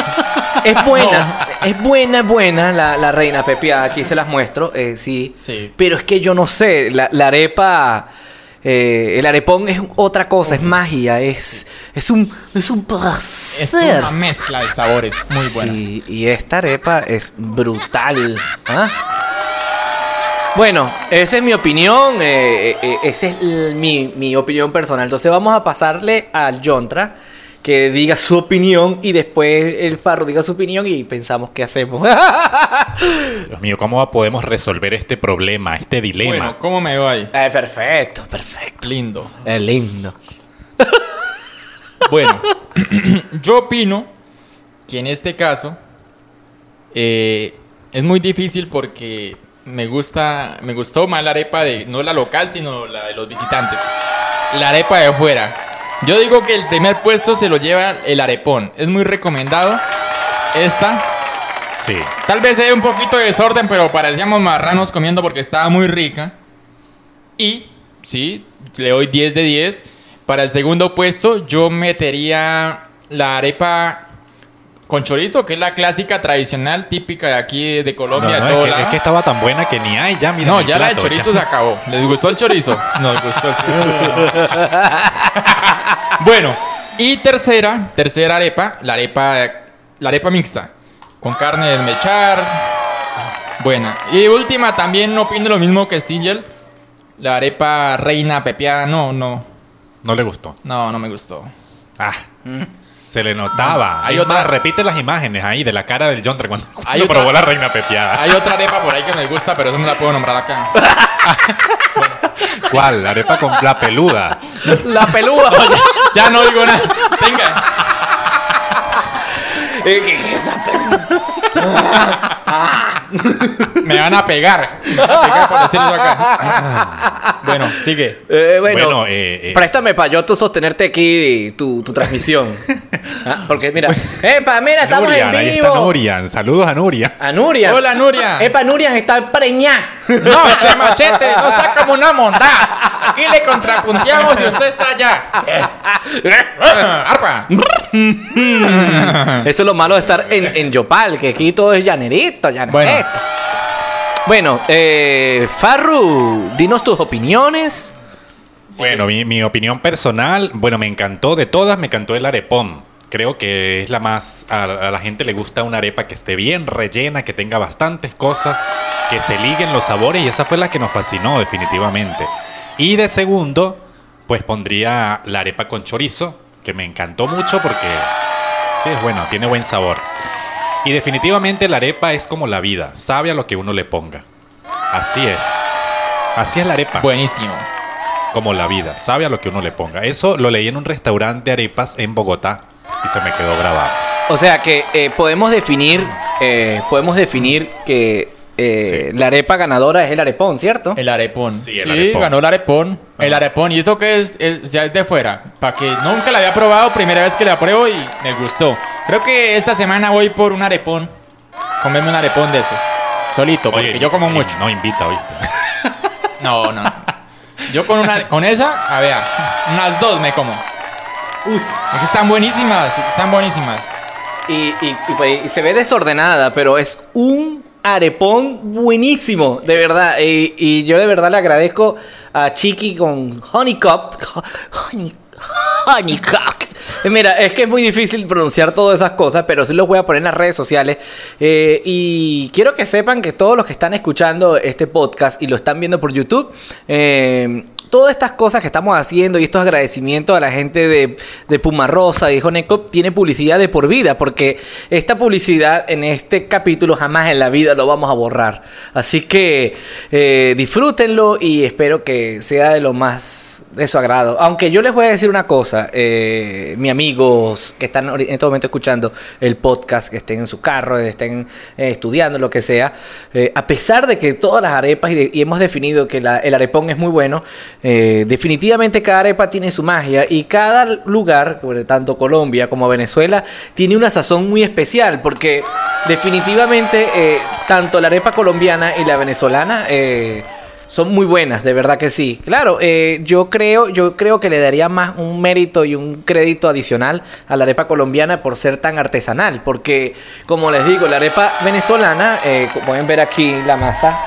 es buena, es buena, es buena la, la reina pepiada, aquí se las muestro, eh, sí. Sí. Pero es que yo no sé, la, la arepa, eh, el arepón es otra cosa, es magia, es, es un, es un Es placer. una mezcla de sabores muy buena. Sí, y esta arepa es brutal. ¿ah? Bueno, esa es mi opinión. eh, eh, esa es mi, mi opinión personal. Entonces vamos a pasarle al Yontra que diga su opinión y después el Farro diga su opinión y pensamos qué hacemos. Dios mío, ¿cómo podemos resolver este problema, este dilema? Bueno, ¿cómo me va ahí? Eh, perfecto, perfecto. Lindo. Es lindo. Bueno, yo opino que en este caso eh, es muy difícil porque me gusta, me gustó más la arepa de no la local, sino la de los visitantes. La arepa de afuera. Yo digo que el primer puesto se lo lleva el arepón. Es muy recomendado. Esta. Sí. Tal vez hay un poquito de desorden, pero parecíamos marranos comiendo porque estaba muy rica. Y, sí, le doy 10 de 10. Para el segundo puesto, yo metería la arepa con chorizo, que es la clásica tradicional, típica de aquí de No, Colombia. no, es, que, lado. es que estaba tan buena que ni hay ya, mira. No, ya la de chorizo ya. se acabó. ¿Les gustó el chorizo? Nos gustó el chorizo. bueno, y tercera, tercera arepa, la arepa, la arepa mixta, con carne de mechar. Buena. Y última, también opino lo mismo que Stingel. La arepa reina pepiada, no, no, No le gustó. no, no me gustó. Ah. Se le notaba. Hay otra- otra. repite las imágenes ahí de la cara del John cuando, cuando Hay otra- probó la reina pepiada. Hay otra arepa por ahí que me gusta, pero esa no la puedo nombrar acá. ¿Cuál? La arepa con la peluda. La pelúa. Ya no digo nada. Venga. ¿Qué, es esa Me van a pegar. Me van a pegar por decir eso acá. bueno, sigue. Eh, bueno, Bueno, eh, eh. préstame para yo sostenerte aquí tu, tu transmisión. Ah, Porque mira, epa, mira, estamos Nurian, en ahí está vivo. Nurian. Saludos a Nuria. A Nuria. Hola, Nuria. Epa, Nuria está preñada. No, ese machete no sea como una monda. Aquí le contrapunteamos y usted está allá. Arpa. Eso es lo malo de estar en, en Yopal, que aquí todo es llanerito, llanerito. Bueno. Bueno, eh, Farru, dinos tus opiniones. Bueno, mi, mi opinión personal, bueno, me encantó de todas, me encantó el arepón. Creo que es la más. A, a la gente le gusta una arepa que esté bien rellena, que tenga bastantes cosas, que se liguen los sabores, y esa fue la que nos fascinó, definitivamente. Y de segundo, pues pondría la arepa con chorizo, que me encantó mucho porque. Sí, es bueno, tiene buen sabor. Y definitivamente la arepa es como la vida, sabe a lo que uno le ponga. Así es. Así es la arepa Buenísimo. como la vida, sabe a lo que uno le ponga. Eso lo leí en un restaurante de arepas en Bogotá y se me quedó grabado. O sea que eh, podemos definir, eh, podemos definir que eh, Sí. la arepa ganadora es el arepón, ¿cierto? El arepón. Sí, el arepón. ganó el arepón. El arepón. ¿Y eso qué es? es ya es de fuera. Para que nunca la había probado, primera vez que la pruebo y me gustó. Creo que esta semana voy por un arepón. Comerme un arepón de eso. Solito, porque Oye, yo como eh, mucho. No invita, ¿oíste? No, no. Yo con una, con esa, a ver, unas dos me como. Uy, es que están buenísimas, están buenísimas. Y, y- y, pues, y se ve desordenada, pero es un arepón buenísimo, de verdad. Y, yo de verdad le agradezco a Chiqui con Honeycock. Honey, honeycock. Eh, Mira, es que es muy difícil pronunciar todas esas cosas, pero sí los voy a poner en las redes sociales. Eh, y quiero que sepan que todos los que están escuchando este podcast y lo están viendo por YouTube, eh, todas estas cosas que estamos haciendo y estos agradecimientos a la gente de, de Puma Rosa y de Honeycomb tiene publicidad de por vida, porque esta publicidad en este capítulo jamás en la vida lo vamos a borrar. Así que eh, disfrútenlo y espero que sea de lo más de su agrado. Aunque yo les voy a decir una cosa, eh, mis amigos que están en este momento escuchando el podcast, que estén en su carro, estén eh, estudiando, lo que sea, eh, a pesar de que todas las arepas, y, y hemos definido que la- el arepón es muy bueno, eh, definitivamente cada arepa tiene su magia y cada lugar, tanto Colombia como Venezuela, tiene una sazón muy especial, porque definitivamente eh, tanto la arepa colombiana y la venezolana... eh, son muy buenas, de verdad que sí. Claro, yo creo, yo creo que le daría más un mérito y un crédito adicional a la arepa colombiana por ser tan artesanal, porque como les digo, la arepa venezolana, como pueden ver aquí la masa,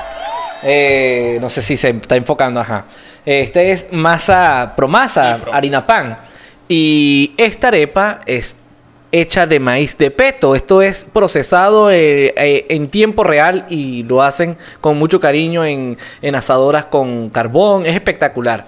no sé si se está enfocando, ajá. Este es masa promasa, Sí, harina pan, y esta arepa es hecha de maíz de peto. Esto es procesado eh, eh, en tiempo real y lo hacen con mucho cariño en, en asadoras con carbón. Es espectacular.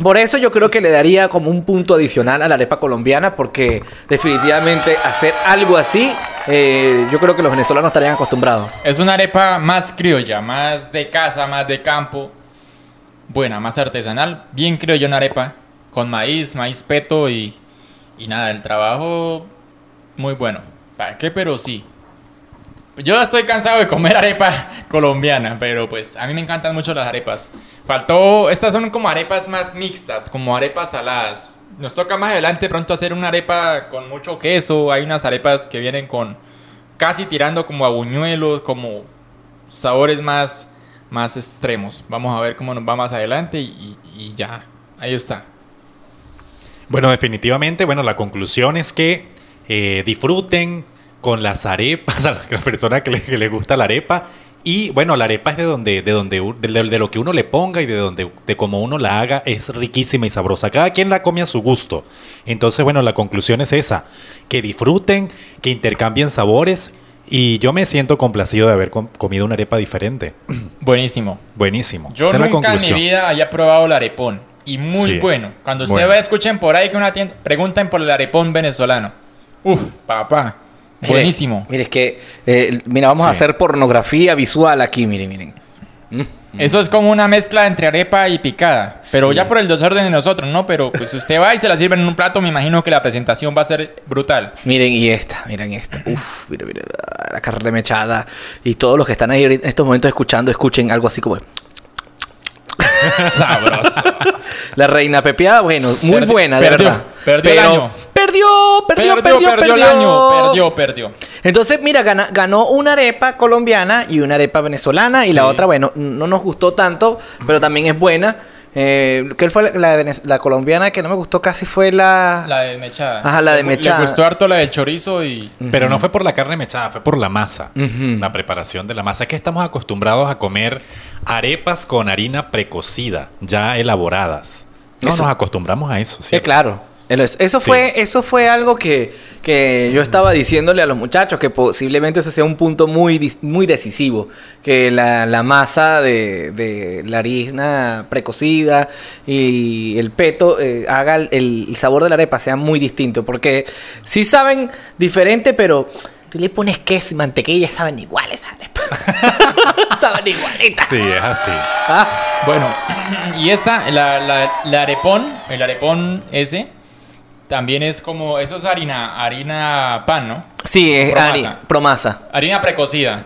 Por eso yo creo que le daría como un punto adicional a la arepa colombiana porque definitivamente hacer algo así, eh, yo creo que los venezolanos estarían acostumbrados. Es una arepa más criolla, más de casa, más de campo. Buena, más artesanal. Bien criolla una arepa. Con maíz, maíz peto y, y nada, el trabajo muy bueno. ¿Para qué? Pero sí. Yo estoy cansado de comer arepa colombiana, pero pues a mí me encantan mucho las arepas. Faltó, estas son como arepas más mixtas, como arepas saladas. Nos toca más adelante pronto hacer una arepa con mucho queso. Hay unas arepas que vienen con casi tirando como a buñuelos, como sabores más, más extremos. Vamos a ver cómo nos va más adelante y, ya. Ahí está. Bueno, definitivamente, bueno, la conclusión es que eh, disfruten con las arepas a la persona que le, que le gusta la arepa. Y bueno, la arepa es de donde, de donde, de, de lo que uno le ponga y de donde, de cómo uno la haga, es riquísima y sabrosa. Cada quien la come a su gusto. Entonces, bueno, la conclusión es esa: que disfruten, que intercambien sabores. Y yo me siento complacido de haber com- comido una arepa diferente. Buenísimo. Buenísimo. Yo Esa es la nunca en mi vida había probado el arepón. Y muy Sí. bueno. Cuando ustedes Bueno. escuchen por ahí que una tienda, pregunten por el arepón venezolano. Uf, papá. Mire, Buenísimo. Mire, es que, eh, mira, vamos a hacer pornografía visual aquí, miren, miren. Mm. Eso es como una mezcla entre arepa y picada. Pero Sí. ya por el desorden de nosotros, ¿no? Pero pues usted va y se la sirven en un plato, me imagino que la presentación va a ser brutal. Miren, y esta, miren esta. Uf, mira, mira, la carne mechada. Y todos los que están ahí en estos momentos escuchando, escuchen algo así como... Sabroso. La reina pepiada, bueno, muy buena, de perdió, verdad. perdió el año. Perdió, perdió, perdió, perdió. el año. Perdió, perdió. Entonces, mira, gana- ganó una arepa colombiana y una arepa venezolana. Y la otra, bueno, no nos gustó tanto, pero también es buena. Eh, ¿Qué fue la, la colombiana que no me gustó casi? Fue la... La de mechada. Ajá, la de mechada. Le gustó harto la del chorizo y... Pero no fue por la carne mechada, fue por la masa. La preparación de la masa. Es que estamos acostumbrados a comer arepas con harina precocida, ya elaboradas. No Eso- nos acostumbramos a eso, Sí, ¿cierto? claro. Eso, Sí. fue, eso fue algo que, que yo estaba diciéndole a los muchachos, que posiblemente ese sea un punto muy, muy decisivo, que la, la masa de, de la harina precocida y el peto eh, haga el, el sabor de la arepa sea muy distinto, porque sí saben diferente, pero tú le pones queso y mantequilla, saben iguales arepas. saben igualitas. Sí, es así. Ah, Bueno, y esta, la, la, la arepón, el arepón ese, también es como... Eso es harina, harina pan, ¿no? sí, es Promasa. harina, promasa. Harina precocida.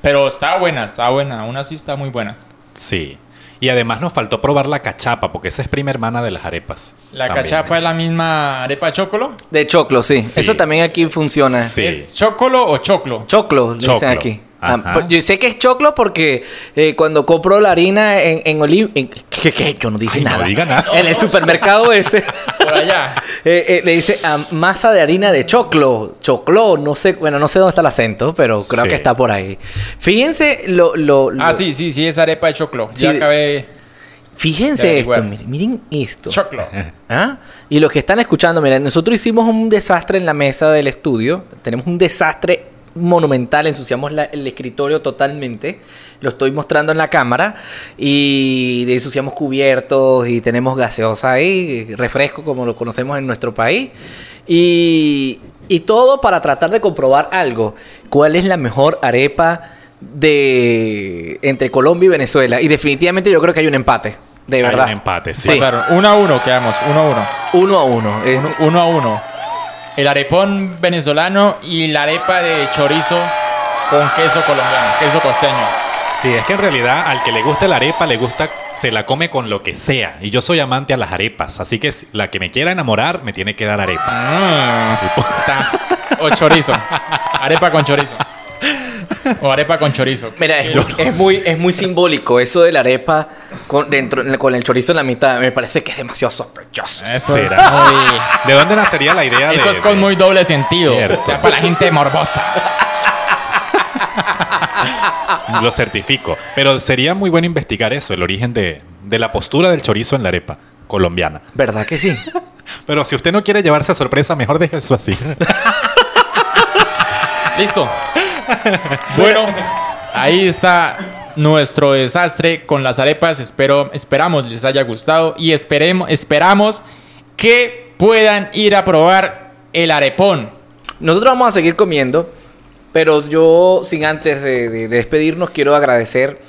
Pero está buena, está buena. Aún así está muy buena. Sí. Y además nos faltó probar la cachapa, porque esa es prima hermana de las arepas. La También. cachapa es la misma arepa chocolo. De choclo, sí. Sí. Eso también aquí funciona. Sí. ¿Es chocolo o choclo? Choclo, le dicen Choclo. aquí. Ah, yo sé que es choclo porque eh, cuando compro la harina en, en en- ¿qué, qué? Yo no dije Ay, no nada. diga nada. En el supermercado ese Por allá. eh, eh, le dice ah, masa de harina de choclo. Choclo, no sé, bueno, no sé dónde está el acento, pero creo Sí. que está por ahí. Fíjense lo... lo, lo- Ah, sí, sí, sí, es arepa de choclo. Sí. Ya acabé. Fíjense esto, miren, miren esto. Choclo. ¿Ah? Y los que están escuchando, miren, nosotros hicimos un desastre en la mesa del estudio. Tenemos un desastre monumental, ensuciamos la- el escritorio totalmente. Lo estoy mostrando en la cámara. Y ensuciamos cubiertos y tenemos gaseosa ahí, refresco como lo conocemos en nuestro país. Y, y todo para tratar de comprobar algo. ¿Cuál es la mejor arepa de entre Colombia y Venezuela? Y definitivamente yo creo que hay un empate. De Hay verdad. un empate, sí. Sí. Claro, uno a uno quedamos, uno a uno. Uno a uno. Es- Uno, uno a uno. El arepón venezolano y la arepa de chorizo con queso colombiano, queso costeño. Sí, es que en realidad al que le gusta la arepa, le gusta, se la come con lo que sea. Y yo soy amante a las arepas, así que la que me quiera enamorar me tiene que dar arepa. Mm, está. O chorizo. Arepa con chorizo. O arepa con chorizo. Mira, es, es muy, es muy simbólico eso de la arepa con, dentro, con el chorizo en la mitad. Me parece que es demasiado sospechoso. Eso es. ¿De dónde nacería la idea de Eso es con de- muy doble sentido. Cierto. O sea, para la gente morbosa. Lo certifico. Pero sería muy bueno investigar eso, el origen de, de la postura del chorizo en la arepa colombiana. ¿Verdad que sí? Pero si usted no quiere llevarse a sorpresa, mejor deje eso así. Listo. Bueno, ahí está nuestro desastre con las arepas. Espero, esperamos les haya gustado y esperemos, esperamos que puedan ir a probar el arepón. Nosotros vamos a seguir comiendo, pero yo, sin antes de, de- de despedirnos, quiero agradecer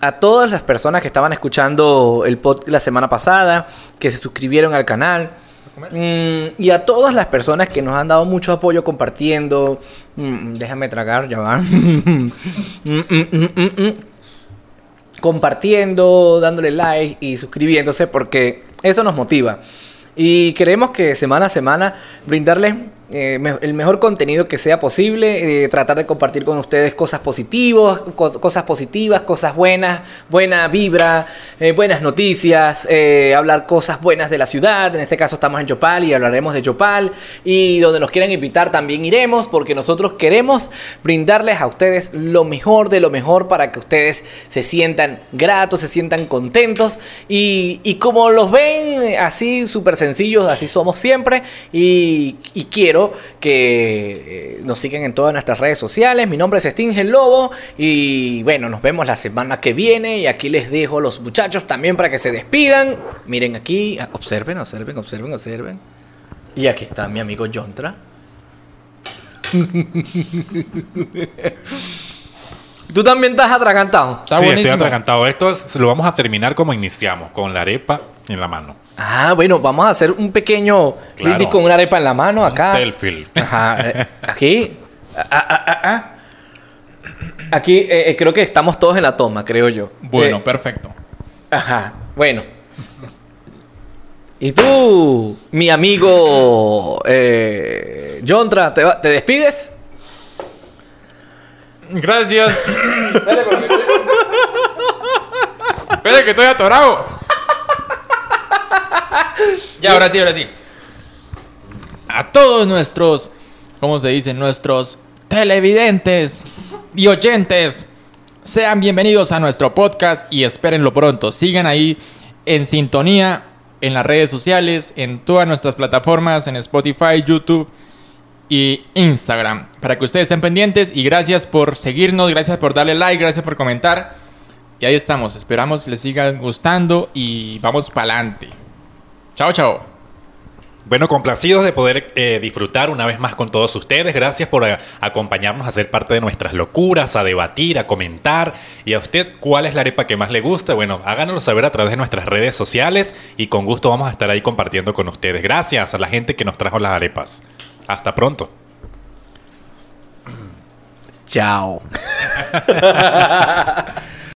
a todas las personas que estaban escuchando el podcast la semana pasada, que se suscribieron al canal. Mm, y a todas las personas que nos han dado mucho apoyo compartiendo. Mm, déjame tragar, ya va. Mm, mm, mm, mm, mm. Compartiendo, dándole like y suscribiéndose porque eso nos motiva. Y queremos que semana a semana brindarles eh, el mejor contenido que sea posible, eh, tratar de compartir con ustedes cosas positivas, co- cosas positivas, cosas buenas, buena vibra, eh, buenas noticias, hablar cosas buenas de la ciudad. En este caso estamos en Yopal y hablaremos de Yopal. Y donde nos quieran invitar también iremos porque nosotros queremos brindarles a ustedes lo mejor de lo mejor para que ustedes se sientan gratos, se sientan contentos. Y, y como los ven así súper sencillos, así somos siempre. Y quiero que eh, nos sigan en todas nuestras redes sociales. Mi nombre es Sting el Lobo. Y bueno, nos vemos la semana que viene. Y aquí les dejo a los muchachos también para que se despidan. Miren aquí, ah, observen, observen, observen, observen. Y aquí está mi amigo Jontra. Tú también estás atragantado. Está sí, buenísimo. estoy atragantado. Esto es- lo vamos a terminar como iniciamos, con la arepa en la mano. Ah, bueno, vamos a hacer un pequeño Claro. brindis con una arepa en la mano acá. Selfie. Ajá, eh, aquí. Ah, ah, ah, ah. Aquí eh, eh, creo que estamos todos en la toma, creo yo. Bueno, Eh, perfecto. Ajá, bueno. Y tú, mi amigo eh, Jontra, ¿te, te despides? Gracias. Espera que estoy atorado. Ya, ahora sí, ahora sí. A todos nuestros, ¿cómo se dice? Nuestros televidentes y oyentes, sean bienvenidos a nuestro podcast y espérenlo pronto. Sigan ahí en sintonía en las redes sociales, en todas nuestras plataformas, en Spotify, YouTube y Instagram para que ustedes estén pendientes y gracias por seguirnos, gracias por darle like, gracias por comentar y ahí estamos, esperamos les siga gustando y vamos para adelante. Chao, chao. Bueno, complacidos de poder eh, disfrutar una vez más con todos ustedes. Gracias por eh, acompañarnos a ser parte de nuestras locuras, a debatir, a comentar. Y a usted, ¿cuál es la arepa que más le gusta? Bueno, háganoslo saber a través de nuestras redes sociales y con gusto vamos a estar ahí compartiendo con ustedes. Gracias a la gente que nos trajo las arepas. Hasta pronto. Chao.